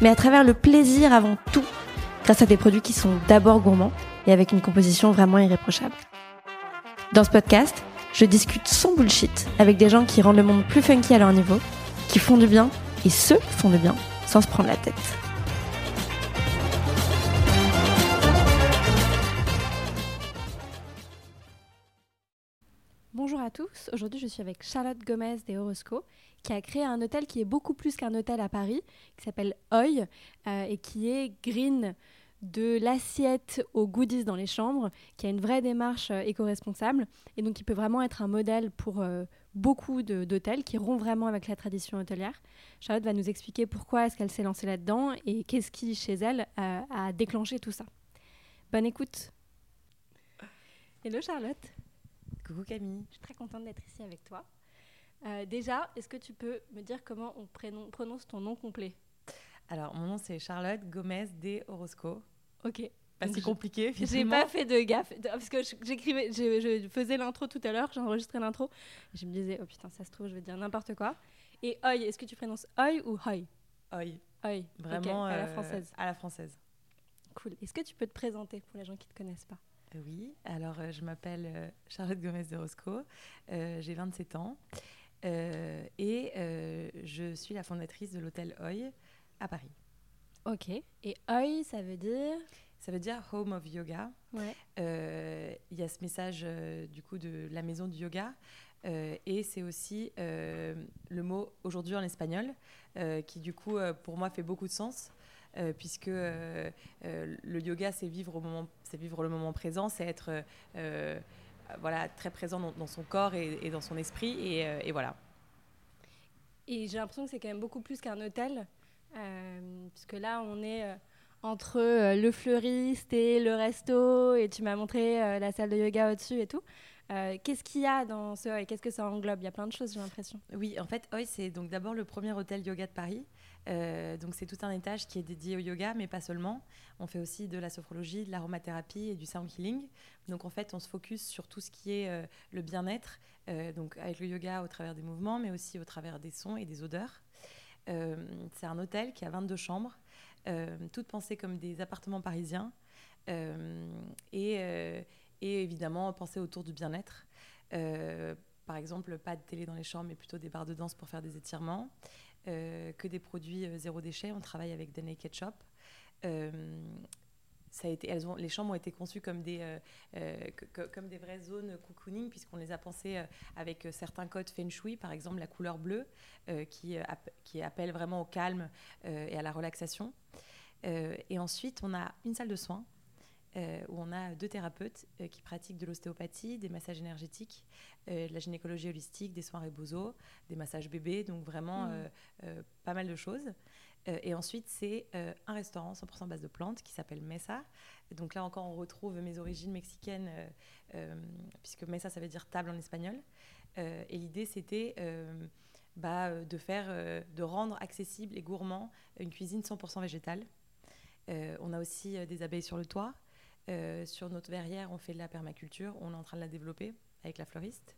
mais à travers le plaisir avant tout, grâce à des produits qui sont d'abord gourmands et avec une composition vraiment irréprochable. Dans ce podcast, je discute sans bullshit avec des gens qui rendent le monde plus funky à leur niveau, qui font du bien et ceux font du bien sans se prendre la tête. Bonjour à tous, aujourd'hui je suis avec Charlotte Gomez des Horosco qui a créé un hôtel qui est beaucoup plus qu'un hôtel à Paris, qui s'appelle Oi euh, et qui est green de l'assiette aux goodies dans les chambres, qui a une vraie démarche euh, éco-responsable et donc qui peut vraiment être un modèle pour euh, beaucoup d'hôtels qui rompent vraiment avec la tradition hôtelière. Charlotte va nous expliquer pourquoi est-ce qu'elle s'est lancée là-dedans et qu'est-ce qui, chez elle, a déclenché tout ça. Bonne écoute. Hello Charlotte. Coucou Camille. Je suis très contente d'être ici avec toi. Euh, déjà, est-ce que tu peux me dire comment on prononce ton nom complet? Alors, mon nom c'est Charlotte Gomez de Orozco. Ok. Pas si compliqué J'ai pas fait de gaffe parce que j'écrivais, je, faisais l'intro tout à l'heure, j'ai enregistré l'intro, je me disais oh putain ça se trouve je vais dire n'importe quoi. Et oi, est-ce que tu prononces oi ou hoi? Oi. Oi. Vraiment à la euh, française. à la française. Cool. Est-ce que tu peux te présenter pour les gens qui te connaissent pas? Oui, alors euh, je m'appelle euh, Charlotte Gomez de Roscoe, euh, j'ai 27 ans et je suis la fondatrice de l'hôtel Oi à Paris. Ok, et Oi ça veut dire? Ça veut dire Home of Yoga. Ouais. Il y a ce message du coup de la maison du yoga et c'est aussi le mot aujourd'hui en espagnol qui du coup pour moi fait beaucoup de sens. Euh, puisque euh, euh, le yoga, c'est vivre, au moment, vivre le moment présent, c'est être voilà, très présent dans, son corps et, dans son esprit, et, voilà. Et j'ai l'impression que c'est quand même beaucoup plus qu'un hôtel, puisque là, on est entre le fleuriste et le resto, et tu m'as montré la salle de yoga au-dessus et tout. Qu'est-ce qu'il y a dans ce Qu'est-ce que ça englobe? Il y a plein de choses, j'ai l'impression. Oui, en fait, Oi, c'est donc d'abord le premier hôtel yoga de Paris. Euh, donc c'est tout un étage qui est dédié au yoga, mais pas seulement. On fait aussi de la sophrologie, de l'aromathérapie et du sound healing. Donc en fait, on se focus sur tout ce qui est euh, le bien-être, euh, donc avec le yoga au travers des mouvements, mais aussi au travers des sons et des odeurs. c'est un hôtel qui a 22 chambres, toutes pensées comme des appartements parisiens, et, et, évidemment pensées autour du bien-être. par exemple, pas de télé dans les chambres, mais plutôt des barres de danse pour faire des étirements. Euh, que des produits euh, zéro déchet. On travaille avec The Naked Shop. Euh, ça a été, les chambres ont été conçues comme des, comme des vraies zones cocooning, puisqu'on les a pensées avec certains codes feng shui, par exemple la couleur bleue, qui, qui appelle vraiment au calme et à la relaxation. et ensuite, on a une salle de soins euh, où on a deux thérapeutes euh, qui pratiquent de l'ostéopathie, des massages énergétiques, euh, de la gynécologie holistique, des soins rebozo, des massages bébés, donc vraiment mm. pas mal de choses. et ensuite, c'est un restaurant 100% base de plantes qui s'appelle Mesa. donc là encore, on retrouve mes origines mexicaines, puisque Mesa, ça veut dire table en espagnol. et l'idée, c'était bah, de faire, de rendre accessible et gourmand une cuisine 100% végétale. on a aussi des abeilles sur le toit. Euh, sur notre verrière, on fait de la permaculture. On est en train de la développer avec la fleuriste.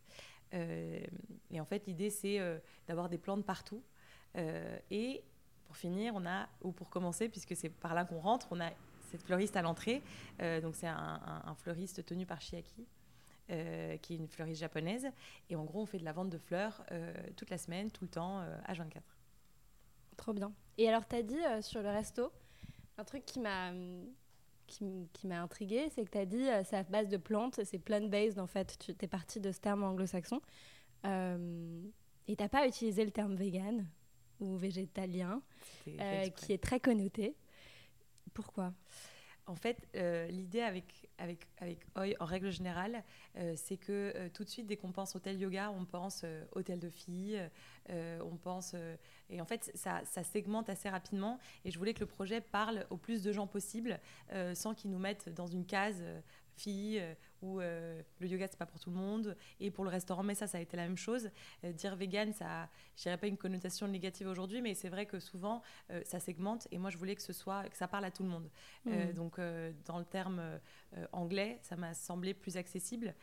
Euh, et en fait, l'idée, c'est euh, d'avoir des plantes partout. et pour finir, on a, ou pour commencer, puisque c'est par là qu'on rentre, on a cette fleuriste à l'entrée. donc, c'est un, fleuriste tenu par Chiaki. qui est une fleuriste japonaise. Et en gros, on fait de la vente de fleurs toute la semaine, tout le temps, à 24. Trop bien. Et alors, tu as dit sur le resto, un truc qui m'a qui, m'a intriguée, c'est que tu as dit euh, c'est à base de plantes, c'est plant-based en fait. Tu es parti de ce terme anglo-saxon. Euh, et tu pas utilisé le terme vegan ou végétalien, euh, qui est très connoté. Pourquoi? En fait, euh, l'idée avec, avec, avec Oi, en règle générale, euh, c'est que euh, tout de suite, dès qu'on pense hôtel yoga, on pense hôtel de filles, on pense. et en fait, ça, segmente assez rapidement. Et je voulais que le projet parle au plus de gens possible, sans qu'ils nous mettent dans une case filles euh, ou euh, le yoga c'est pas pour tout le monde et pour le restaurant mais ça ça a été la même chose. Euh, dire vegan ça je dirais pas une connotation négative aujourd'hui mais c'est vrai que souvent ça segmente et moi je voulais que ce soit que ça parle à tout le monde. Mmh. donc dans le terme anglais ça m'a semblé plus accessible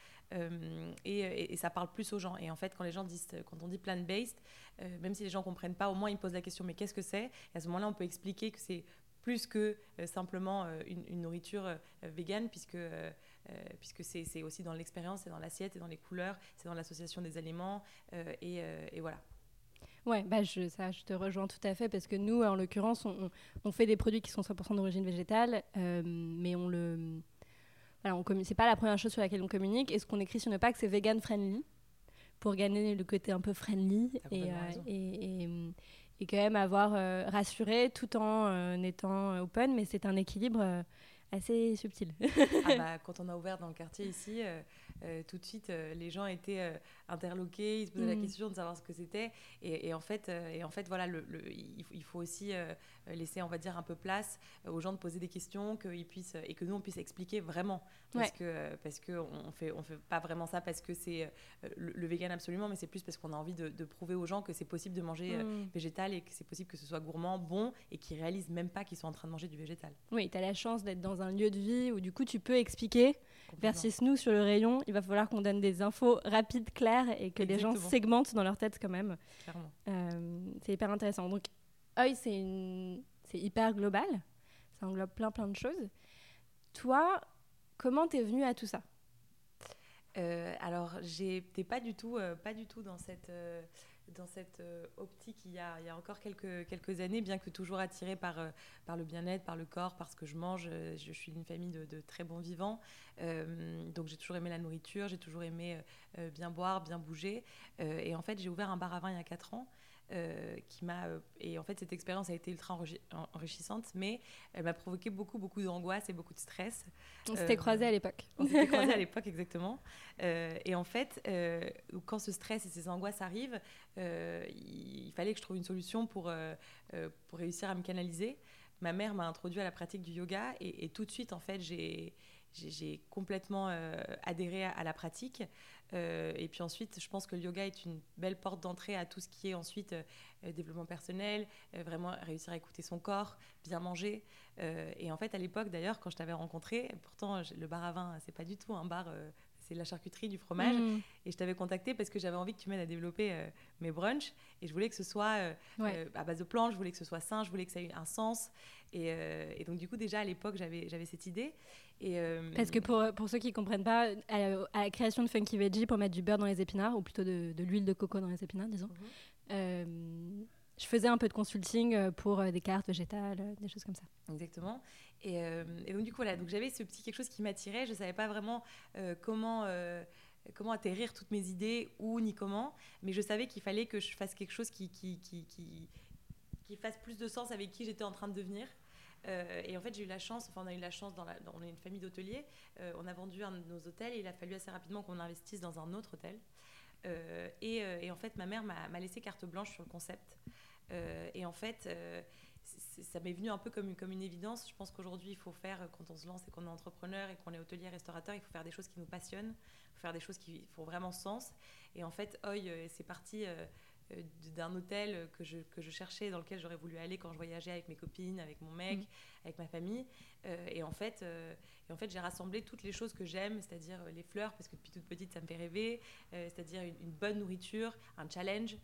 et, et, ça parle plus aux gens. Et en fait quand les gens disent quand on dit plant based même si les gens comprennent pas au moins ils posent la question mais qu'est-ce que c'est? Et à ce moment-là on peut expliquer que c'est plus que simplement une, une, nourriture végane puisque euh, puisque c'est aussi dans l'expérience, c'est dans l'assiette, c'est dans les couleurs, c'est dans l'association des aliments, euh, euh, et, voilà. Ouais, bah je, ça, je te rejoins tout à fait parce que nous, en l'occurrence, on, on, fait des produits qui sont 100% d'origine végétale, mais on le. Voilà, c'est pas la première chose sur laquelle on communique. Et ce qu'on écrit sur nos packs, c'est vegan friendly pour gagner le côté un peu friendly et, et, et, et, quand même avoir rassuré tout en étant open. Mais c'est un équilibre assez subtil. ah bah, quand on a ouvert dans le quartier ici, euh, euh, tout de suite, euh, les gens étaient interloqués, ils se posaient la mm. question de savoir ce que c'était. Et, en fait, et en fait voilà, le, il, faut aussi laisser, on va dire, un peu place aux gens de poser des questions, qu'ils puissent, et que nous, on puisse expliquer vraiment. Parce que parce que on fait, on fait pas vraiment ça parce que c'est le, vegan absolument, mais c'est plus parce qu'on a envie de, prouver aux gens que c'est possible de manger mm. végétal et que c'est possible que ce soit gourmand, bon, et qu'ils réalisent même pas qu'ils sont en train de manger du végétal. Oui, tu as la chance d'être dans un lieu de vie où du coup tu peux expliquer. Versus nous sur le rayon, il va falloir qu'on donne des infos rapides, claires et que les gens segmentent dans leur tête quand même. Euh, c'est hyper intéressant. Donc, œil, c'est hyper global. Ça englobe plein plein de choses. Toi, comment t'es venu à tout ça? Euh, Alors, j'étais pas du tout, euh, pas du tout dans cette dans cette euh, optique il y, a, il y a encore quelques, années, bien que toujours attirée par, euh, par le bien-être, par le corps, parce que je mange. Euh, je, suis une famille de, de très bons vivants. donc j'ai toujours aimé la nourriture, j'ai toujours aimé bien boire, bien bouger. et en fait, j'ai ouvert un bar à vin il y a 4 ans. Euh, qui m'a euh, et en fait cette expérience a été ultra enrichissante mais elle m'a provoqué beaucoup beaucoup d'angoisse et beaucoup de stress. On s'était euh, croisés à l'époque. on s'était croisés à l'époque exactement. Et en fait quand ce stress et ces angoisses arrivent il, fallait que je trouve une solution pour pour réussir à me canaliser. Ma mère m'a introduit à la pratique du yoga et, et tout de suite en fait j'ai j'ai complètement adhéré à, la pratique. Euh, et puis ensuite, je pense que le yoga est une belle porte d'entrée à tout ce qui est ensuite euh, euh, développement personnel, vraiment réussir à écouter son corps, bien manger. et en fait, à l'époque, d'ailleurs, quand je t'avais rencontré, pourtant le bar à vin, c'est pas du tout un bar c'est la charcuterie, du fromage. Mm. Et je t'avais contacté parce que j'avais envie que tu m'aides à développer mes brunchs. Et je voulais que ce soit à base de plantes, je voulais que ce soit sain, je voulais que ça ait un sens. Et, et donc, du coup, déjà à l'époque, j'avais cette idée. Euh, Parce que pour, pour ceux qui ne comprennent pas, à, la création de Funky Veggie, pour mettre du beurre dans les épinards, ou plutôt de, de l'huile de coco dans les épinards, disons, mhm. euh, je faisais un peu de consulting euh, pour des cartes végétales, des choses comme ça. Exactement. Et, et donc, du coup, voilà, donc j'avais ce petit quelque chose qui m'attirait. Je ne savais pas vraiment comment comment atterrir toutes mes idées, où ni comment, mais je savais qu'il fallait que je fasse quelque chose qui, qui, qui, qui, fasse plus de sens avec qui j'étais en train de devenir. Euh, et en fait, j'ai eu la chance, enfin, on a eu la chance, dans on est une famille d'hôteliers, euh, on a vendu un de nos hôtels et il a fallu assez rapidement qu'on investisse dans un autre hôtel. Euh, et, et, en fait, ma mère m'a laissé carte blanche sur le concept. et en fait, ça m'est venu un peu comme, comme une évidence. Je pense qu'aujourd'hui, il faut faire, quand on se lance et qu'on est entrepreneur et qu'on est hôtelier, restaurateur, il faut faire des choses qui nous passionnent, il faut faire des choses qui font vraiment sens. Et en fait, Oi, c'est parti euh, d'un hôtel que je, que je cherchais, dans lequel j'aurais voulu aller quand je voyageais avec mes copines, avec mon mec, mm. avec ma famille. Euh, et en fait, euh, et en fait j'ai rassemblé toutes les choses que j'aime, c'est-à-dire les fleurs, parce que depuis toute petite, ça me fait rêver, c'est-à-dire une, bonne nourriture, un challenge.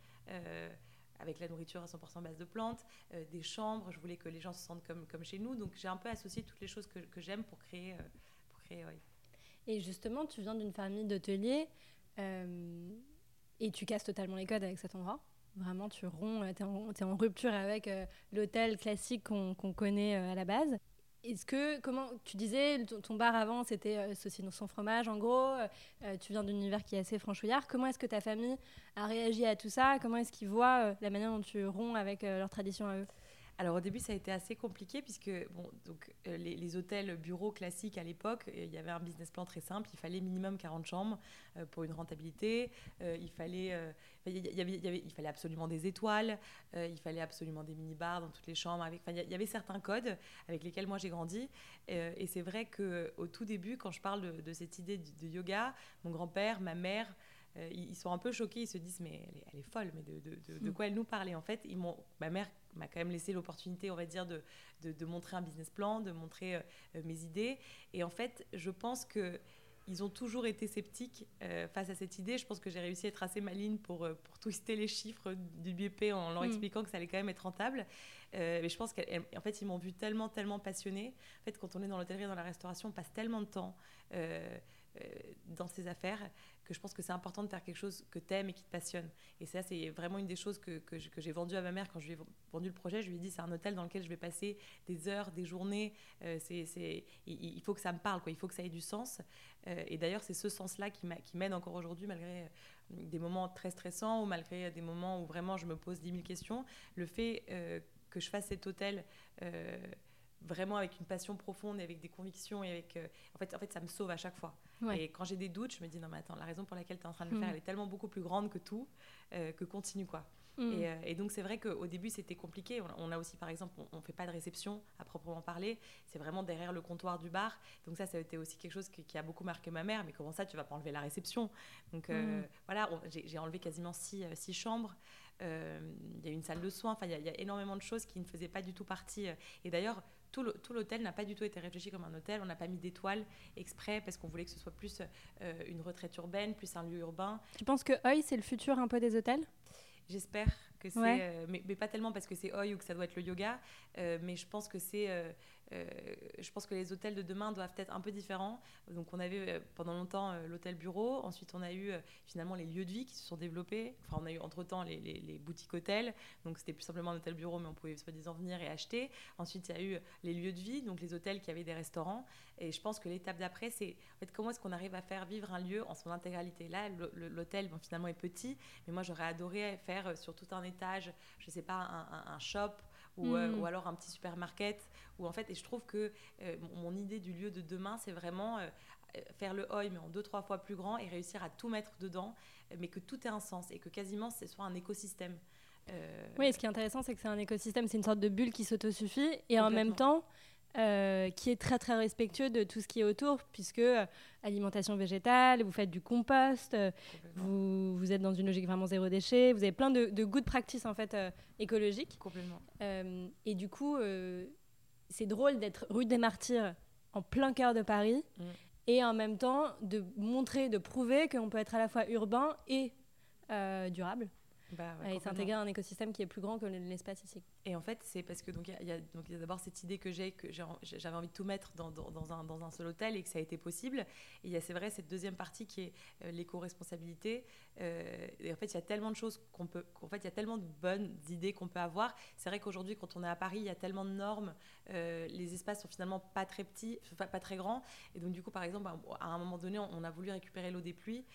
Avec la nourriture à 100% base de plantes, des chambres, je voulais que les gens se sentent comme, comme chez nous. Donc j'ai un peu associé toutes les choses que, j'aime pour créer. pour créer Et justement, tu viens d'une famille d'hôteliers. Et tu casses totalement les codes avec cet endroit. Vraiment, tu romps, tu es, en rupture avec euh, l'hôtel classique qu'on connaît euh, à la base. Est-ce que, comment, tu disais, ton, bar avant, c'était euh, saucisse sans fromage, en gros. tu viens d'un univers qui est assez franchouillard. Comment est-ce que ta famille a réagi à tout ça? Comment est-ce qu'ils voient la manière dont tu romps avec leur tradition à eux? Alors au début, ça a été assez compliqué puisque bon, donc, euh, les, hôtels bureaux classiques à l'époque, euh, il y avait un business plan très simple. Il fallait minimum 40 chambres euh, pour une rentabilité. il, fallait, il, y avait, il fallait absolument des étoiles. il fallait absolument des mini-bars dans toutes les chambres. Avec, il y avait certains codes avec lesquels moi j'ai grandi. et c'est vrai qu'au tout début, quand je parle de, cette idée de yoga, mon grand-père, ma mère, ils sont un peu choqués, ils se disent mais elle est, folle, mais de, de, de, hmm. quoi elle nous parle Et en fait, ils ma mère m'a quand même laissé l'opportunité, on va dire, de, de, montrer un business plan, de montrer euh, mes idées. Et en fait, je pense que ils ont toujours été sceptiques euh, face à cette idée. Je pense que j'ai réussi à être assez maligne pour, pour twister les chiffres du BP en leur hmm. expliquant que ça allait quand même être rentable. mais je pense qu'en fait, ils m'ont vu tellement, tellement passionnée. En fait, quand on est dans l'hôtellerie, dans la restauration, on passe tellement de temps dans ces affaires que je pense que c'est important de faire quelque chose que tu aimes et qui te passionne. Et ça, c'est vraiment une des choses que, que, j'ai vendu à ma mère quand je lui ai vendu le projet. Je lui ai dit, c'est un hôtel dans lequel je vais passer des heures, des journées. Euh, c'est, il, faut que ça me parle, quoi. il faut que ça ait du sens. Euh, et d'ailleurs, c'est ce sens-là qui, m'aide encore aujourd'hui, malgré euh, des moments très stressants ou malgré des moments où vraiment je me pose 10 000 questions. Le fait que je fasse cet hôtel vraiment avec une passion profonde et avec des convictions et avec en fait en fait ça me sauve à chaque fois et quand j'ai des doutes, je me dis non, mais attends, la raison pour laquelle tu es en train de le faire, mm. elle est tellement beaucoup plus grande que tout, euh, que continue quoi. Mm. Euh, et, donc c'est vrai qu'au début c'était compliqué. On, a aussi par exemple, on, ne fait pas de réception à proprement parler. C'est vraiment derrière le comptoir du bar. Donc ça, ça a été aussi quelque chose qui, a beaucoup marqué ma mère. Mais comment ça, tu vas pas enlever la réception? Donc euh, mm. voilà, j'ai enlevé quasiment six, six chambres. Il y a une salle de soins. Enfin, il y, a énormément de choses qui ne faisaient pas du tout partie. Et d'ailleurs, tout l'hôtel n'a pas du tout été réfléchi comme un hôtel. On n'a pas mis d'étoiles exprès parce qu'on voulait que ce soit plus euh, une retraite urbaine, plus un lieu urbain. Tu penses que Oi, c'est le futur un peu des hôtels? J'espère que c'est, euh, mais, pas tellement parce que c'est Oi ou que ça doit être le yoga, euh, mais je pense que c'est euh, je pense que les hôtels de demain doivent être un peu différents. Donc on avait euh, pendant longtemps euh, l'hôtel bureau, ensuite on a eu finalement les lieux de vie qui se sont développés. Enfin on a eu entre-temps les, boutiques hôtels, donc c'était plus simplement un hôtel bureau mais on pouvait soi-disant venir et acheter. Ensuite il y a eu les lieux de vie, donc les hôtels qui avaient des restaurants. Et je pense que l'étape d'après c'est comment est-ce qu'on arrive à faire vivre un lieu en son intégralité? Là l'hôtel bon, finalement est petit, mais moi j'aurais adoré faire sur tout un étage, je sais pas, un shop euh, hmm. ou, alors un petit supermarket. Ou en fait, et je trouve que euh, mon idée du lieu de demain, c'est vraiment euh, faire le oi mais en deux trois fois plus grand et réussir à tout mettre dedans, mais que tout ait un sens et que quasiment ce soit un écosystème. Oui, ce qui est intéressant, c'est que c'est un écosystème, c'est une sorte de bulle qui s'autosuffit et en même temps, euh, qui est très très respectueux de tout ce qui est autour, puisque euh, alimentation végétale, vous faites du compost, euh, vous, vous, êtes dans une logique vraiment zéro déchet, vous avez plein de, de good practices en fait écologiques. Complètement. et du coup, c'est drôle d'être rue des Martyrs en plein cœur de Paris mm. et en même temps de montrer, de prouver qu'on peut être à la fois urbain et durable. Bah, et s'intégrer à un écosystème qui est plus grand que l'espace ici. Et en fait, c'est parce que donc il y a, d'abord cette idée que j'ai que j'avais envie de tout mettre dans, un, seul hôtel et que ça a été possible. Et il y a c'est vrai cette deuxième partie qui est euh, l'éco-responsabilité. Euh, et en fait, il y a tellement de choses qu'on peut, en fait, il y a tellement de bonnes idées qu'on peut avoir. C'est vrai qu'aujourd'hui, quand on est à Paris, il y a tellement de normes. Euh, les espaces sont finalement pas très petits, pas, pas, très grands. Et donc du coup, par exemple, à un moment donné, on, a voulu récupérer l'eau des pluies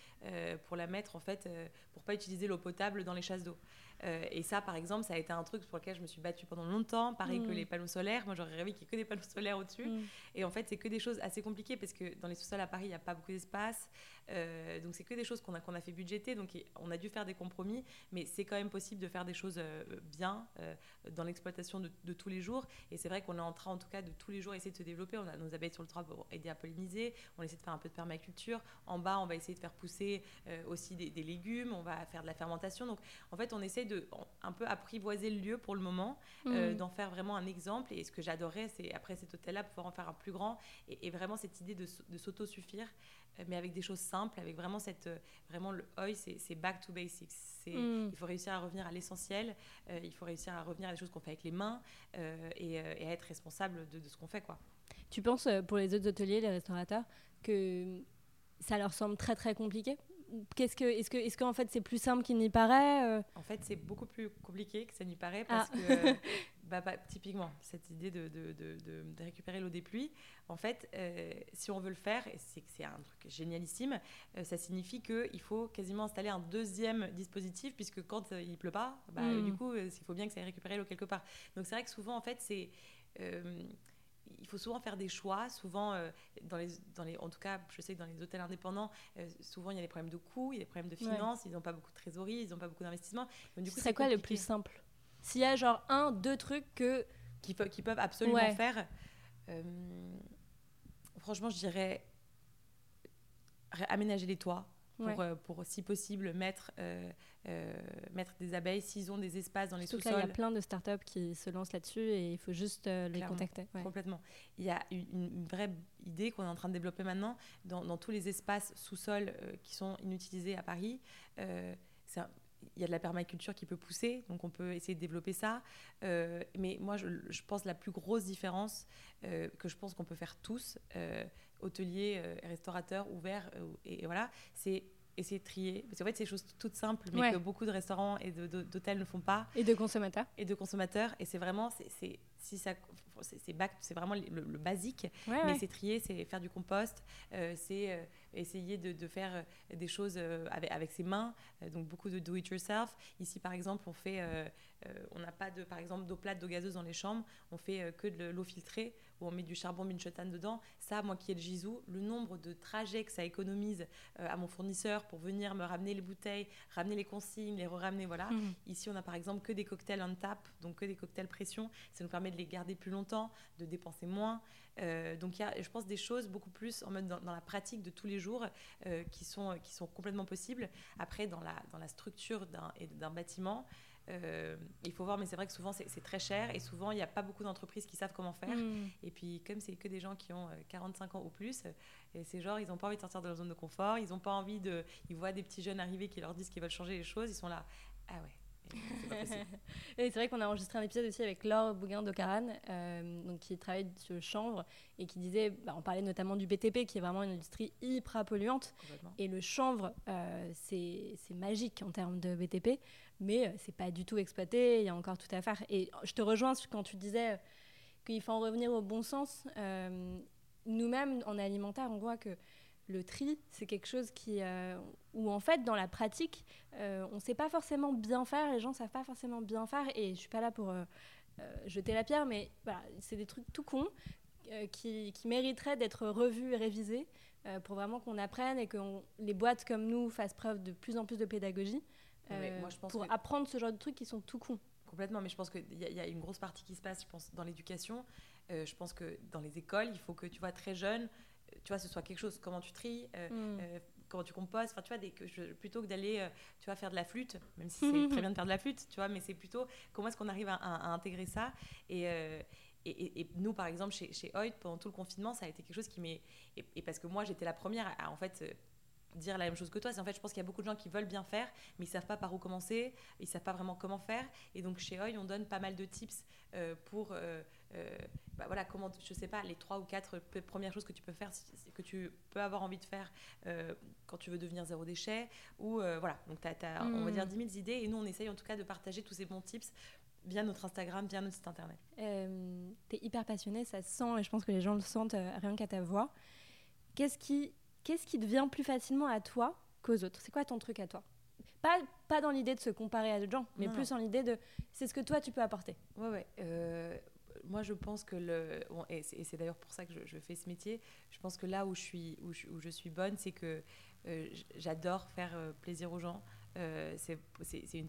pour la mettre en fait, pour pas utiliser l'eau potable dans les chasses d'eau. Euh, et ça, par exemple, ça a été un truc pour lequel je me suis battue pendant longtemps. Pareil que mm. les panneaux solaires. Moi, j'aurais rêvé qu'il n'y ait que des panneaux solaires au-dessus. Mm. Et en fait, c'est que des choses assez compliquées parce que dans les sous-sols à Paris, il n'y a pas beaucoup d'espace. Euh, donc, c'est que des choses qu'on a, qu'on a fait budgéter. Donc, on a dû faire des compromis. Mais c'est quand même possible de faire des choses euh, bien dans l'exploitation de, tous les jours. Et c'est vrai qu'on est en train, en tout cas, de tous les jours essayer de se développer. On a nos abeilles sur le toit pour aider à polliniser. On essaie de faire un peu de permaculture. En bas, on va essayer de faire pousser aussi des, des légumes. On va faire de la fermentation. Donc, en fait, on essaie de un peu apprivoiser le lieu pour le moment, euh, mm. d'en faire vraiment un exemple. Et ce que j'adorais, c'est après cet hôtel-là, pouvoir en faire un plus grand et, vraiment cette idée de, de s'autosuffire, euh, mais avec des choses simples, avec vraiment cette. Euh, vraiment, le OI, c'est back to basics. Mm. Il faut réussir à revenir à l'essentiel, il faut réussir à revenir à des choses qu'on fait avec les mains et, à être responsable de, de ce qu'on fait. quoi. Tu penses, pour les autres hôteliers, les restaurateurs, que ça leur semble très très compliqué? Qu'est-ce que, est-ce que, est-ce qu'en fait c'est plus simple qu'il n'y paraît En fait, c'est beaucoup plus compliqué que ça n'y paraît parce ah. que bah, bah, typiquement, cette idée de, de, de, de récupérer l'eau des pluies, en fait, euh, si on veut le faire, et c'est c'est un truc génialissime, euh, ça signifie qu'il faut quasiment installer un deuxième dispositif, puisque quand il pleut pas, bah, Mm. du coup, il faut bien que ça aille récupérer l'eau quelque part. Donc c'est vrai que souvent, en fait, c'est... euh, il faut souvent faire des choix. Souvent, euh, dans les, dans les, en tout cas, je sais que dans les hôtels indépendants, euh, souvent il y a des problèmes de coûts, il y a des problèmes de Ouais. finances, ils n'ont pas beaucoup de trésorerie, ils n'ont pas beaucoup d'investissement. Donc, du coup, c'est quoi le plus simple? S'il y a genre un, deux trucs que. qui peuvent, absolument Ouais. faire. Euh, franchement, je dirais aménager les toits pour, Ouais. euh, pour si possible, mettre, euh, euh, mettre des abeilles s'ils ont des espaces dans les là, il y a sous-sols. plein de startups qui se lancent là-dessus et il faut juste euh, les contacter. Ouais. Complètement. Il y a une, une vraie idée qu'on est en train de développer maintenant dans, dans tous les espaces sous-sol euh, qui sont inutilisés à Paris. Il y a de la permaculture qui peut pousser, donc on peut essayer de développer ça. Euh, mais moi, je, je pense la plus grosse différence euh, que je pense qu'on peut faire tous, euh, hôteliers, restaurateurs, ouverts, et voilà, c'est essayer de trier. Parce qu'en fait, c'est des choses toutes simples, mais Ouais. que beaucoup de restaurants et d'hôtels ne font pas Et de consommateurs. et de consommateurs. Et c'est vraiment, c'est- si ça, c'est c'est bac- c'est vraiment le, le basique. Ouais, Mais ouais. c'est trier, c'est faire du compost, euh, c'est euh, essayer de, de faire euh, des choses euh, avec, avec ses mains. donc beaucoup de do it yourself. Ici, par exemple, on fait, on n'a pas de, par exemple, d'eau plate, d'eau gazeuse dans les chambres. On fait que de l'eau filtrée où on met du charbon minchotan dedans. Ça, moi qui ai le Gisou, le nombre de trajets que ça économise euh, à mon fournisseur pour venir me ramener les bouteilles, ramener les consignes, les ramener voilà. Mhm. Ici, on a par exemple que des cocktails on tap, donc que des cocktails pression. Ça nous permet de les garder plus longtemps, de dépenser moins. Euh, donc il y a, je pense, des choses beaucoup plus en mode dans, dans la pratique de tous les jours euh, qui, sont, qui sont complètement possibles. Après, dans la, dans la structure d'un bâtiment, euh, il faut voir, mais c'est vrai que souvent c'est très cher et souvent il n'y a pas beaucoup d'entreprises qui savent comment faire. Mhm. Et puis, comme c'est que des gens qui ont euh, 45 ans ou plus, euh, et c'est genre, ils n'ont pas envie de sortir de leur zone de confort, ils n'ont pas envie de. Ils voient des petits jeunes arriver qui leur disent qu'ils veulent changer les choses, ils sont là. Ah ouais. Et C'est vrai qu'on a enregistré un épisode aussi avec Laure Bouguin d'Ocaran, euh, donc qui travaille sur le chanvre et qui disait, bah, on parlait notamment du BTP, qui est vraiment une industrie hyper polluante. Et le chanvre, euh, c'est c'est magique en termes de BTP, mais euh, c'est pas du tout exploité. Il y a encore tout à faire. Et je te rejoins quand tu disais euh, qu'il faut en revenir au bon sens. Euh, Nous-mêmes, en alimentaire, on voit que le tri, c'est quelque chose qui, euh, où en fait, dans la pratique, on ne sait pas forcément bien faire. Les gens ne savent pas forcément bien faire. Et je suis pas là pour jeter la pierre, mais c'est des trucs tout cons qui, mériteraient d'être revus et révisés pour vraiment qu'on apprenne et que les boîtes comme nous fassent preuve de plus en plus de pédagogie euh, moi, je pense pour que- apprendre ce genre de trucs qui sont tout cons. Complètement, mais je pense qu'il y, y a une grosse partie qui se passe, je pense, dans l'éducation. Euh, je pense que dans les écoles, il faut que tu vois très jeune, euh, tu vois, ce soit quelque chose, comment tu tries, euh, Mm. euh, comment tu compostes, enfin, tu vois, des, que je- plutôt que d'aller, tu vois, faire de la flûte, même si c'est très bien de faire de la flûte, tu vois, mais c'est plutôt comment est-ce qu'on arrive à, à- à intégrer ça? Et, et, et- et nous, par exemple, chez, chez Hoyt, pendant tout le confinement, ça a été quelque chose qui m'est. Et, et parce que moi, j'étais la première à, à, en fait. Dire la même chose que toi, c'est en fait je pense qu'il y a beaucoup de gens qui veulent bien faire mais ils savent pas par où commencer, ils savent pas vraiment comment faire et donc chez Hoy on donne pas mal de tips euh, pour euh, euh, bah voilà comment je sais pas les trois ou quatre premières choses que tu peux faire que tu peux avoir envie de faire euh, quand tu veux devenir zéro déchet ou euh, voilà donc tu as, on va dire 10 000 idées et nous on essaye en tout cas de partager tous ces bons tips via notre Instagram, via notre site internet. Euh, T'es hyper passionné, ça se sent et je pense que les gens le sentent rien qu'à ta voix. Qu'est-ce qui, qu'est-ce qui te vient plus facilement à toi qu'aux autres? C'est quoi ton truc à toi? Pas, pas dans l'idée de se comparer à d'autres gens, mais Non, plus en l'idée de c'est ce que toi tu peux apporter. Ouais, ouais. euh, moi, je pense que le. bon, et c'est d'ailleurs pour ça que je, je fais ce métier. Je pense que là où je suis, où je, où je suis bonne, c'est que euh, j'adore faire euh, plaisir aux gens. Euh, c'est une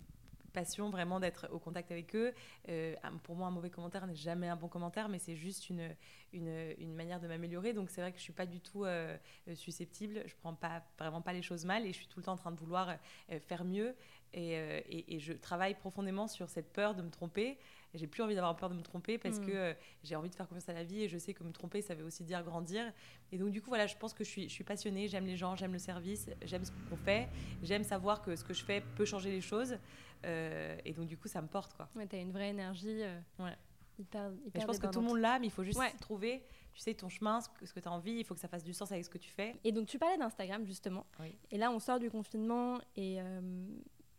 passion vraiment d'être au contact avec eux. Euh, pour moi, un mauvais commentaire n'est jamais un bon commentaire, mais c'est juste une, une, manière de m'améliorer. Donc c'est vrai que je suis pas du tout euh, susceptible. Je prends pas vraiment pas les choses mal et je suis tout le temps en train de vouloir euh, faire mieux. Et, euh, et- et je travaille profondément sur cette peur de me tromper. J'ai plus envie d'avoir peur de me tromper parce Mm. que euh, j'ai envie de faire confiance à la vie et je sais que me tromper, ça veut aussi dire grandir. Et donc, du coup, voilà, je pense que je suis, je suis passionnée, j'aime les gens, j'aime le service, j'aime ce qu'on fait, j'aime savoir que ce que je fais peut changer les choses. Euh, et donc, du coup, ça me porte, quoi. Ouais, T'as une vraie énergie euh, Ouais. hyper, je pense que tout le monde l'a, mais il faut juste Ouais. trouver, tu sais, ton chemin, ce que, que tu as envie, il faut que ça fasse du sens avec ce que tu fais. Et donc tu parlais d'Instagram justement. Oui. Et là on sort du confinement et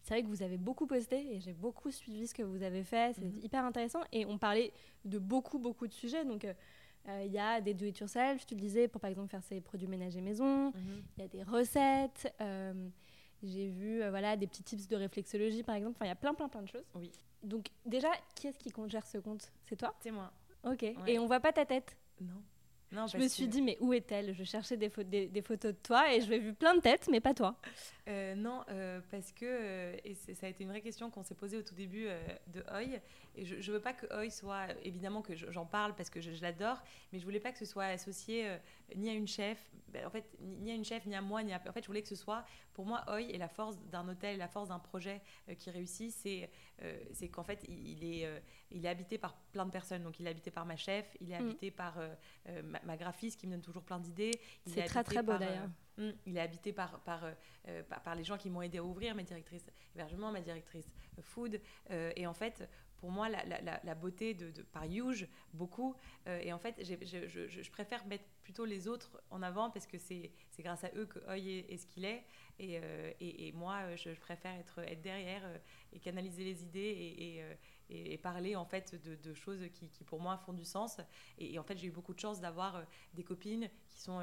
c'est vrai que vous avez beaucoup posté et j'ai beaucoup suivi ce que vous avez fait. C'est Mhm. hyper intéressant. Et on parlait de beaucoup, beaucoup de sujets. Donc, euh, euh, il y a des do-it-yourself, tu le disais, pour par exemple faire ses produits ménagers maison. Mhm. Il y a des recettes. euh, j'ai vu euh, voilà, des petits tips de réflexologie, par exemple. Enfin, il y a plein, plein, plein de choses. Oui. Donc, déjà, qui est-ce qui gère ce compte? C'est toi? C'est moi. Ok. Ouais. Et on voit pas ta tête? Non. Non, Je me suis que- dit, mais où est-elle? Je cherchais des, pho- des, des photos de toi et je vais vu plein de têtes, mais pas toi. Euh, non, euh, parce que, euh, et ça a été une vraie question qu'on s'est posée au tout début de Oi, et je ne veux pas que Oi soit, évidemment que je- j'en parle parce que je, je l'adore, mais je voulais pas que ce soit associé ni à une chef, ben, en fait, ni, à une chef, ni à moi, ni à... En fait, je voulais que ce soit, pour moi, Oi et la force d'un hôtel, la force d'un projet qui réussit, c'est c'est qu'en fait, il, il est, euh, il est habité par plein de personnes. Donc, il est habité par ma chef, il est Mm. habité par euh, euh, ma, ma graphiste qui me donne toujours plein d'idées. il C'est est très, habité très beau, par, euh, d'ailleurs. Mm, il est habité par, par, euh, euh, par, par les gens qui m'ont aidé à ouvrir, ma directrice hébergement, ma directrice euh, food. euh, et en fait, pour moi, la, beauté de, de- par Huge, beaucoup. euh, et en fait, je, préfère mettre plutôt les autres en avant parce que c'est grâce à eux que Oi est, ce qu'il est. Et, euh, moi, euh, je, préfère être, être derrière et canaliser les idées et, parler en fait de, choses qui, pour moi font du sens. Et, en fait, j'ai eu beaucoup de chance d'avoir des copines qui, sont,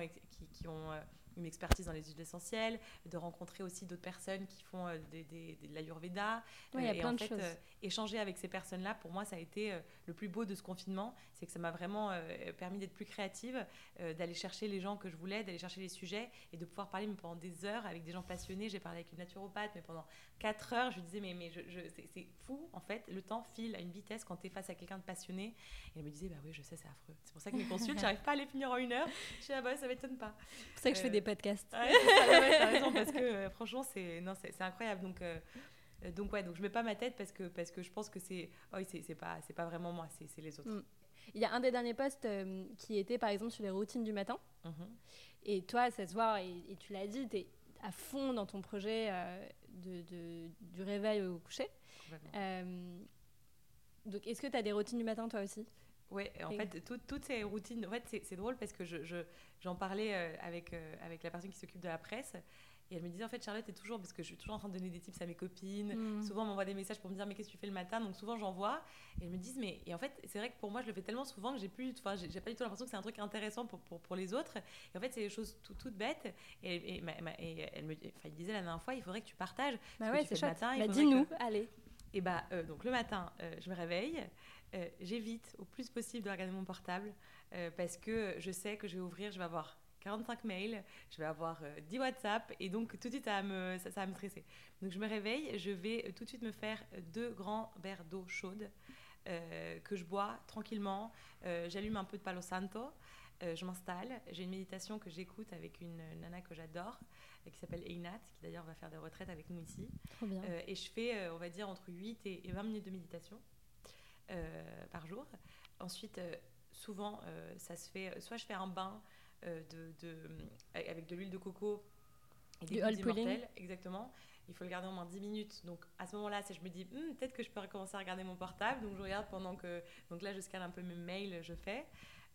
qui, ont une expertise dans les huiles essentielles, de rencontrer aussi d'autres personnes qui font euh, des, des- de l'ayurveda. Ouais, il y a Euh, et plein en de fait, choses. euh, échanger avec ces personnes-là, pour moi, ça a été le plus beau de ce confinement. C'est que ça m'a vraiment permis d'être plus créative, d'aller chercher les gens que je voulais, d'aller chercher les sujets et de pouvoir parler mais pendant des heures avec des gens passionnés. J'ai parlé avec une naturopathe, mais pendant 4 heures, je lui disais, mais, mais je, je- c'est- fou, en fait, le temps file à une vitesse quand tu es face à quelqu'un de passionné. Et elle me disait, bah oui, je sais, c'est affreux. C'est pour ça que mes consultes, j'arrive pas à les finir en une heure. Je suis là, bah, ça m'étonne pas. C'est pour ça que je fais des Ouais, ça, ouais, raison, parce que euh, franchement, c'est non, c'est c'est incroyable. Donc, euh, euh, donc ouais, donc je mets pas ma tête parce que parce que je pense que c'est, oh, c'est c'est pas c'est pas vraiment moi, c'est c'est les autres. Mm. Il y a un des derniers posts euh, qui était par exemple sur les routines du matin. Mhm. Et toi, ça se voit, et, et tu l'as dit, tu es à fond dans ton projet euh, de, de- du réveil au coucher. Euh, donc, est-ce que tu as des routines du matin toi aussi? Ouais, en fait, tout- toutes ces routines, en fait, c'est- drôle parce que je, je- j'en parlais euh, avec, euh, avec la personne qui s'occupe de la presse et elle me disait en fait Charlotte est toujours parce que je suis toujours en train de donner des tips à mes copines. Mm. Souvent, on m'envoie des messages pour me dire mais qu'est-ce que tu fais le matin? Donc souvent, j'envoie et elles me disent mais et en fait, c'est vrai que pour moi, je le fais tellement souvent que j'ai plus, enfin, j'ai pas du tout l'impression que c'est un truc intéressant pour, pour, pour les autres. Et en fait, c'est des choses tout- toutes bêtes. Et, et, elle me, enfin, il disait la dernière fois, il faudrait que tu partages. Bah que ouais, c'est le matin, Bah, Dis-nous, que- allez. Et bah, euh, donc le matin, euh, je me réveille. Euh, J'évite au plus possible de regarder mon portable euh, parce que je sais que je vais ouvrir, je vais avoir 45 mails, je vais avoir euh, 10 WhatsApp et donc tout de suite ça va, me, ça, ça va me stresser. Donc je me réveille, je vais euh, tout de suite me faire euh, deux grands verres d'eau chaude euh, que je bois tranquillement. Euh, J'allume un peu de Palo Santo. euh, je m'installe, j'ai une méditation que j'écoute avec une nana que j'adore, euh, qui s'appelle Einat, qui d'ailleurs va faire des retraites avec nous ici. Trop bien. Euh, et je fais, euh, on va dire, entre 8 et, et 20 minutes de méditation euh, par jour. Ensuite, euh, souvent, euh, ça se fait, soit je fais un bain euh, de, de- avec de l'huile de coco et des huiles immortelles, exactement. Il faut le garder au moins 10 minutes. Donc à ce moment-là, c'est- je me dis, Hmm, peut-être que je peux recommencer à regarder mon portable. Donc je regarde pendant que... Donc là, je scanne un peu mes mails, je fais.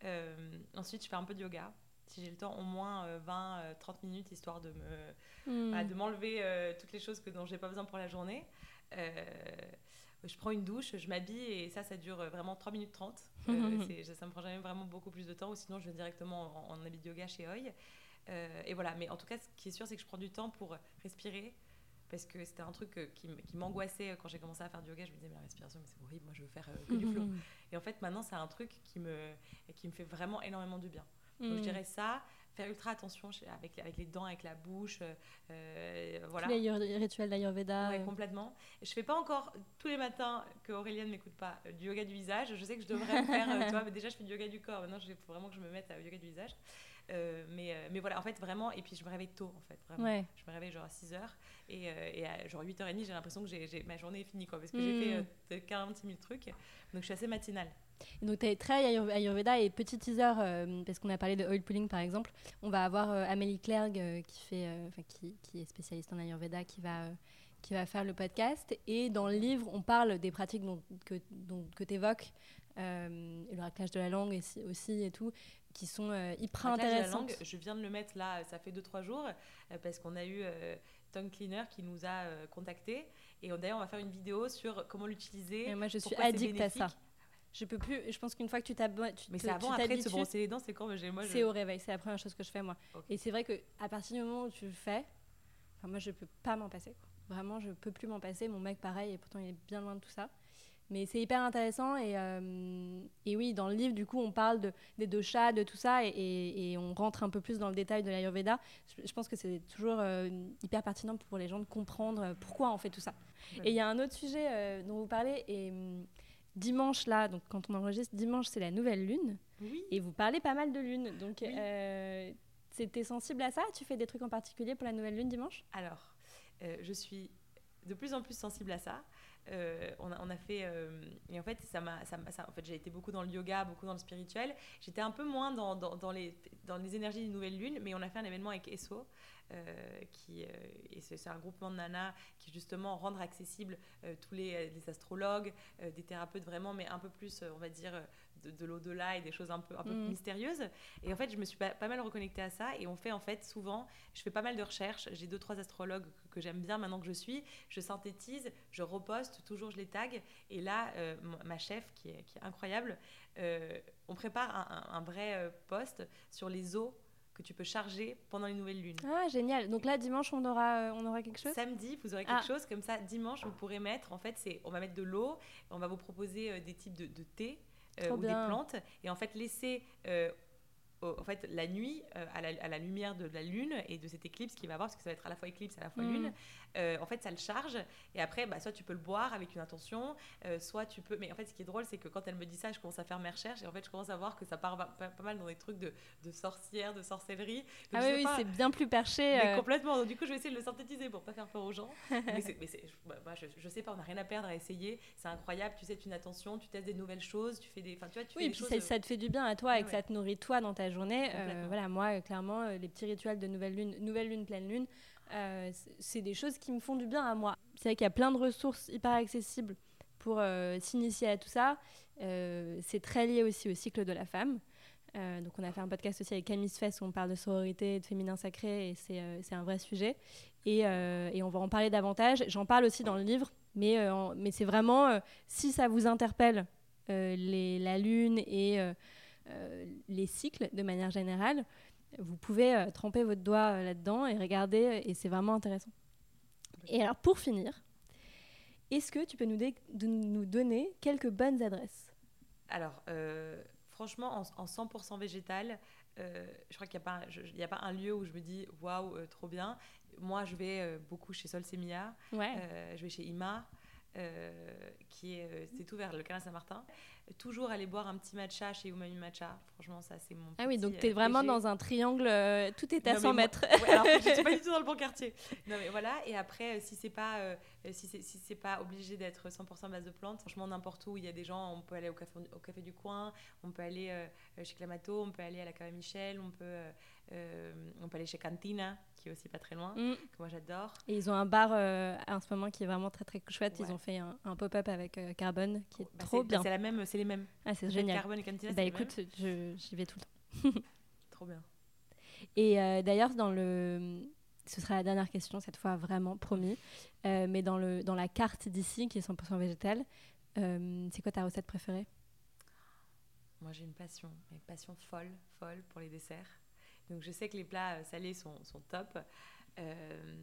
Euh, ensuite, je fais un peu de yoga. Si j'ai le temps, au moins 20-30 minutes, histoire de me, Mm. voilà, de m'enlever euh, toutes les choses que, dont j'ai pas besoin pour la journée. Euh, je prends une douche, je m'habille et ça, ça dure vraiment 3 minutes 30. Euh, ça me prend jamais vraiment beaucoup plus de temps ou sinon je vais directement en, en habit de yoga chez Oi. Euh, et voilà, mais en tout cas, ce qui est sûr, c'est que je prends du temps pour respirer parce que c'était un truc euh, qui, m'angoissait euh, quand j'ai commencé à faire du yoga. Je me disais, mais la respiration, mais c'est horrible, moi je veux faire euh, que du flow. Mm. Et en fait, maintenant, c'est un truc qui me, qui me fait vraiment énormément du bien. Donc Mm. je dirais ça, faire ultra attention avec, avec les dents, avec la bouche, euh, euh, voilà. Tous les ri- rituels d'Ayurveda. Ouais, euh, complètement. Je fais pas encore tous les matins que Auréliane m'écoute pas euh, du yoga du visage. Je sais que je devrais le faire, tu vois, mais déjà je fais du yoga du corps. Maintenant, il faut vraiment que je me mette au yoga du visage. Euh, mais, mais voilà, en fait, vraiment. Et puis je me réveille tôt, en fait, vraiment. Ouais. Je me réveille genre à 6h et, et à genre 8h30, j'ai l'impression que j'ai, ma journée est finie, quoi, parce que j'ai fait euh, de 46 000 trucs. Donc je suis assez matinale. Et Donc, tu es très Ayur- Ayurveda et petit teaser, euh, parce qu'on a parlé de oil pulling par exemple. On va avoir euh, Amélie Clergue euh, qui, fait, euh, qui, qui est spécialiste en Ayurveda qui va, qui va faire le podcast. Et dans le livre, on parle des pratiques dont, que, dont- que tu évoques, le raclage de la langue et aussi et tout, qui sont hyper de la intéressantes. langue, je viens de le mettre là, ça fait 2-3 jours, parce qu'on a eu Tongue Cleaner qui nous a contactés Et d'ailleurs, on va faire une vidéo sur comment l'utiliser. Moi, je suis addict à ça. Je peux plus. Je pense qu'une fois que tu t'abonnes, tu Mais c'est avant, après de se brosser les dents, c'est quand j'ai- moi, je- C'est au réveil, c'est la première chose que je fais moi. Et c'est vrai que à partir du moment où tu le fais, enfin moi je peux pas m'en passer. quoi. Vraiment, je peux plus m'en passer. Mon mec pareil, et pourtant il est bien loin de tout ça. Mais c'est hyper intéressant et, euh, et oui, dans le livre, du coup, on parle de, des deux chats, de tout ça, et, et- et on rentre un peu plus dans le détail de l'Ayurveda. Je, je pense que c'est toujours euh, hyper pertinent pour les gens de comprendre euh, pourquoi on fait tout ça. Et il y a un autre sujet euh, dont vous parlez, et hum, dimanche, là, donc quand on enregistre, dimanche, c'est la nouvelle lune. Oui. Et vous parlez pas mal de lune. Donc, Oui. euh, sensible à ça? Tu fais des trucs en particulier pour la nouvelle lune dimanche? Alors, euh, je suis de plus en plus sensible à ça. Euh, on, a, on a fait euh, et en fait ça m'a ça, m'a- ça- en fait j'ai été beaucoup dans le yoga beaucoup dans le spirituel j'étais un peu moins dans, dans, dans les dans les énergies d'une nouvelle lune mais on a fait un événement avec ESSO euh, qui euh, et c'est un groupement de nanas qui justement rendre accessible euh, tous les, les astrologues des thérapeutes vraiment mais un peu plus on va dire de, de l'au-delà et des choses un peu un peu Mhm. mystérieuses et en fait je me suis pas, pas mal reconnectée à ça et on fait en fait souvent je fais pas mal de recherches j'ai deux trois astrologues que, que j'aime bien maintenant que je suis je synthétise, je reposte, toujours je les tag. Et là, ma chef, qui est, qui est incroyable, on prépare un, un- un vrai post sur les os que tu peux charger pendant les nouvelles lunes. Ah, génial. Donc là, dimanche, on aura, euh, on aura quelque chose? Samedi, vous aurez quelque Ah. chose comme ça. Dimanche, vous pourrez mettre, en fait, c'est, on va mettre de l'eau, on va vous proposer euh, des types de, de thé euh, ou bien. des plantes, et en fait laisser en fait, la nuit, euh, à, la, à la lumière de la lune et de cette éclipse qu'il va avoir, parce que ça va être à la fois éclipse à la fois Mhm. lune, euh, en fait, ça le charge. Et après, bah, soit tu peux le boire avec une intention, euh, soit tu peux. Mais en fait, ce qui est drôle, c'est que quand elle me dit ça, je commence à faire mes recherches et en fait, je commence à voir que ça part pas, pas mal dans des trucs de, de sorcière, de sorcellerie. Donc, Ah oui, oui, c'est bien plus perché. mais complètement. Donc, du coup, je vais essayer de le synthétiser pour pas faire peur aux gens. mais mais bah, bah, je, je sais pas, on n'a rien à perdre à essayer. C'est incroyable. Tu sais, tu une attention, tu testes des nouvelles choses, tu fais des. Enfin, tu vois, tu Oui, fais des puis choses. ça, ça te fait du bien à toi et Ouais, que ouais. ça te nourrit toi dans ta journée. Euh, voilà, moi, euh, clairement, euh, les petits rituels de nouvelle lune, nouvelle lune, pleine lune, c'est- des choses qui me font du bien à moi. C'est vrai qu'il y a plein de ressources hyper accessibles pour s'initier à tout ça. C'est très lié aussi au cycle de la femme. Euh, donc on a fait un podcast aussi avec Camille Sfess où on parle de sororité et de féminin sacré et c'est euh, un vrai sujet. Et, euh, et on va en parler davantage. J'en parle aussi dans le livre, mais, en- mais c'est vraiment, si ça vous interpelle, les, la lune et les cycles de manière générale, vous pouvez euh, tremper votre doigt euh, là-dedans et regarder, euh, et c'est vraiment intéressant. Et alors pour finir, est-ce que tu peux nous, donner quelques bonnes adresses? Alors, euh, franchement, en, en 100% végétal, euh, je crois qu'il n'y a, pas un- a pas lieu où je me dis waouh, euh, trop bien. Moi, je vais euh, beaucoup chez Sol Semilla, Ouais. euh, je vais chez Ima, euh, qui est, euh, c'est tout vers le canal Saint-Martin. Toujours aller boire un petit matcha chez Umami Matcha. Franchement, ça, c'est mon. ah oui, donc euh, tu es vraiment PG. dans un triangle, euh, tout est à Non, 100 mais moi- mètres. Ouais, alors, je suis pas du tout dans le bon quartier. Non, mais voilà. Et après, euh, si c'est pas, euh, si c'est si c'est pas obligé d'être 100% base de plantes, franchement, n'importe où, il y a des gens, on peut aller au café, au café du coin, on peut aller euh, chez Clamato, on peut aller à la Cave Michel, on peut, euh, euh, on peut aller chez Cantina, qui est aussi pas très loin, Mm. que moi j'adore. Et ils ont un bar euh, en ce moment qui est vraiment très très chouette. Ils ont fait un, un pop-up avec euh, Carbone qui est Bah, trop c'est- bien. C'est la même, c'est les mêmes. Ah, c'est génial. Carbone et Cantina, Bah écoute, j'y vais tout le temps. trop bien. Et euh, d'ailleurs, dans le, ce sera la dernière question cette fois, vraiment promis. Euh, mais dans le dans la carte d'ici qui est 100% végétale, euh, c'est quoi ta recette préférée? Moi, j'ai une passion, une passion folle, folle pour les desserts. Donc, je sais que les plats euh, salés sont, sont top. Euh,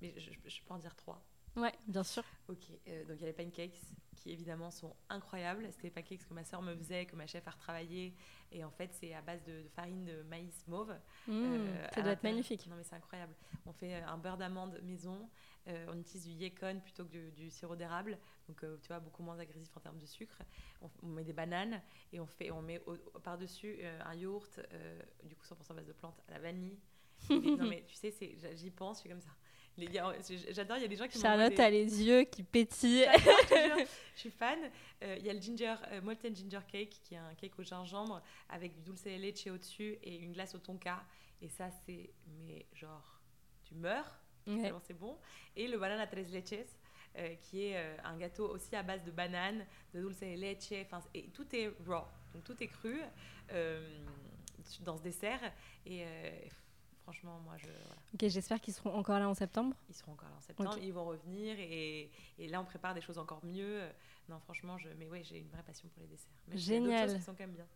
mais je, peux en dire trois. Ouais, bien sûr. Ok, euh, donc il y a les pancakes qui évidemment sont incroyables. C'était les pancakes que ma soeur me faisait, que ma chef a retravaillé. Et en fait, c'est à base de, de farine de maïs mauve. Mmh, Euh, ça à doit être magnifique. Non, mais c'est incroyable. On fait euh, un beurre d'amande maison. euh, on utilise du yékon plutôt que du, du sirop d'érable. Donc, euh, tu vois, beaucoup moins agressif en termes de sucre. On, on met des bananes et on, fait, on met par-dessus euh, un yaourt, euh, du coup 100% base de plantes, à la vanille. Non, mais tu sais, j'y pense, je suis comme ça. Les- a- J'adore, il y a des gens qui Charlotte des- a les yeux qui pétillent. Je suis fan. Euh, Il y a le ginger, euh, molten ginger cake, qui est un cake au gingembre avec du dulce de leche au-dessus et une glace au tonka. Et ça, c'est, mais genre, tu meurs, Ouais. c'est bon. Et le banana tres leches, euh, qui est euh, un gâteau aussi à base de banane, de dulce de leche, enfin, et tout est raw, donc tout est cru euh, dans ce dessert. Et Franchement, moi, je. Voilà. Ok, j'espère qu'ils seront encore là en septembre. Ils seront encore là en septembre, Ok. ils vont revenir et, et là, on prépare des choses encore mieux. Non, franchement, je, mais ouais, j'ai une vraie passion pour les desserts. Mais Génial. choses qui sont quand même bien.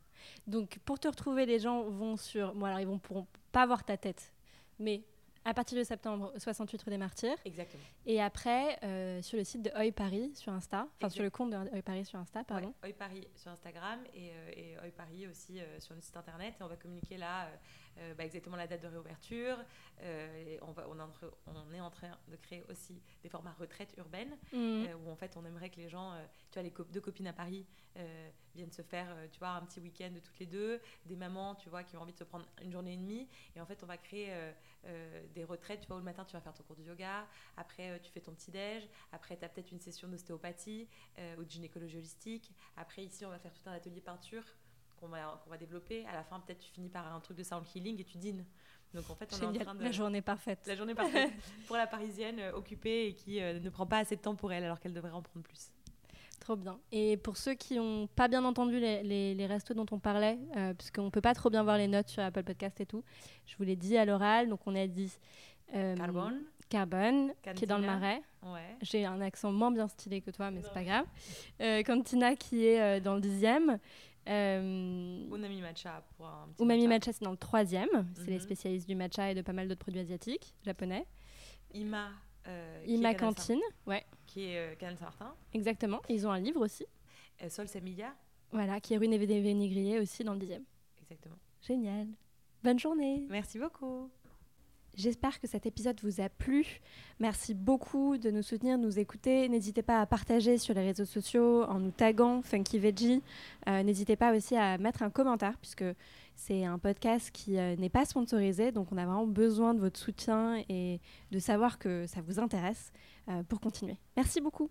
Donc, pour te retrouver, les gens vont sur. Bon, alors, ils vont pourront pas voir ta tête, mais à partir de septembre, 68 rue des Martyrs. Exactement. Et après, euh, sur le site de Oi Paris sur Insta, enfin sur le compte de Oi Paris sur Insta, pardon. Ouais, Oi Paris sur Instagram et, euh, et Oi Paris aussi euh, sur le site internet. Et on va communiquer là euh, bah, exactement la date de réouverture. Euh, et on, va, on, est en train- on est en train de créer aussi des formats retraite urbaine Mhm. euh, où en fait on aimerait que les gens, euh, tu vois, les co- deux copines à Paris viennent se faire, tu vois, un petit week-end de toutes les deux, des mamans, tu vois, qui ont envie de se prendre une journée et demie, et en fait on va créer des retraites, tu vois, où le matin tu vas faire ton cours de yoga, après tu fais ton petit déj, après tu as peut-être une session d'ostéopathie ou de gynécologie holistique, après ici on va faire tout un atelier peinture qu'on va, développer, à la fin peut-être tu finis par un truc de sound healing et tu dînes. Donc en fait on est en Génial, train de... la journée parfaite. La journée parfaite pour la parisienne euh, occupée et qui euh, ne prend pas assez de temps pour elle alors qu'elle devrait en prendre plus. Trop bien. Et pour ceux qui n'ont pas bien entendu les, les- les restos dont on parlait, euh, puisqu'on ne peut pas trop bien voir les notes sur Apple Podcast et tout, je vous l'ai dit à l'oral. Donc, on a dit Carbone, Carbone, qui est dans le. Marais. ouais. J'ai un accent moins bien stylé que toi, mais c'est pas grave. Euh, Cantina, qui est euh, dans le dixième. Euh, Unami Matcha pour un petit Umami Matcha, c'est dans le troisième. C'est les Mhm. spécialistes du matcha et de pas mal d'autres produits asiatiques, japonais. Ima, euh, Ima Cantine, ouais, qui est euh, Canal Saint-Martin. exactement. Ils ont un livre aussi, Sol Semilla, voilà, qui est rue Névé-Vénigrier aussi dans le dixième. exactement. Génial. Bonne journée. Merci beaucoup. J'espère que cet épisode vous a plu. Merci beaucoup de nous soutenir, de nous écouter. N'hésitez pas à partager sur les réseaux sociaux en nous taguant Funky Veggie. Euh, N'hésitez pas aussi à mettre un commentaire puisque c'est un podcast qui euh, n'est pas sponsorisé. Donc on a vraiment besoin de votre soutien et de savoir que ça vous intéresse euh, pour continuer. Merci beaucoup.